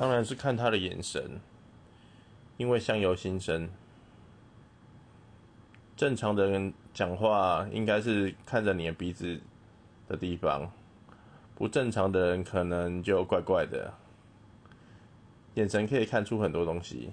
当然是看他的眼神因为相由心生。正常的人讲话应该是看着你的鼻子的地方不正常的人可能就怪怪的。眼神可以看出很多东西。